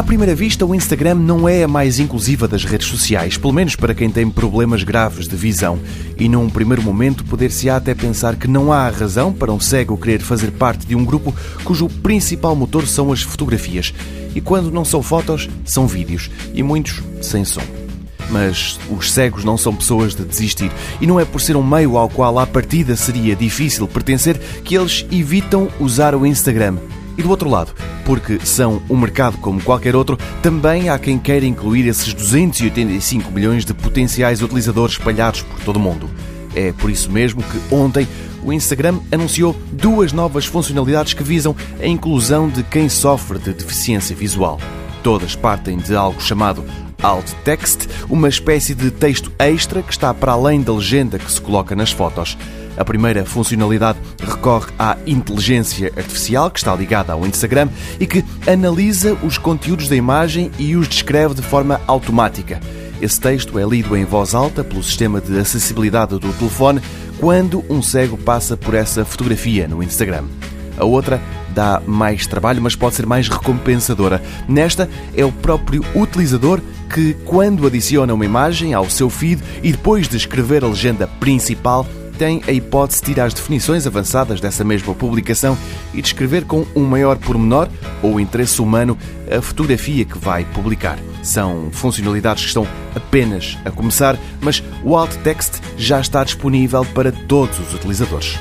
À primeira vista, o Instagram não é a mais inclusiva das redes sociais, pelo menos para quem tem problemas graves de visão. E num primeiro momento, poder-se-á até pensar que não há razão para um cego querer fazer parte de um grupo cujo principal motor são as fotografias. E quando não são fotos, são vídeos. E muitos sem som. Mas os cegos não são pessoas de desistir. E não é por ser um meio ao qual à partida seria difícil pertencer que eles evitam usar o Instagram. E do outro lado, porque são um mercado como qualquer outro, também há quem queira incluir esses 285 milhões de potenciais utilizadores espalhados por todo o mundo. É por isso mesmo que ontem o Instagram anunciou duas novas funcionalidades que visam a inclusão de quem sofre de deficiência visual. Todas partem de algo chamado Alt Text, uma espécie de texto extra que está para além da legenda que se coloca nas fotos. A primeira funcionalidade recorre à inteligência artificial, que está ligada ao Instagram e que analisa os conteúdos da imagem e os descreve de forma automática. Esse texto é lido em voz alta pelo sistema de acessibilidade do telefone quando um cego passa por essa fotografia no Instagram. A outra dá mais trabalho, mas pode ser mais recompensadora. Nesta, é o próprio utilizador que, quando adiciona uma imagem ao seu feed e depois de escrever a legenda principal, tem a hipótese de ir às definições avançadas dessa mesma publicação e descrever com um maior pormenor ou interesse humano a fotografia que vai publicar. São funcionalidades que estão apenas a começar, mas o alt text já está disponível para todos os utilizadores.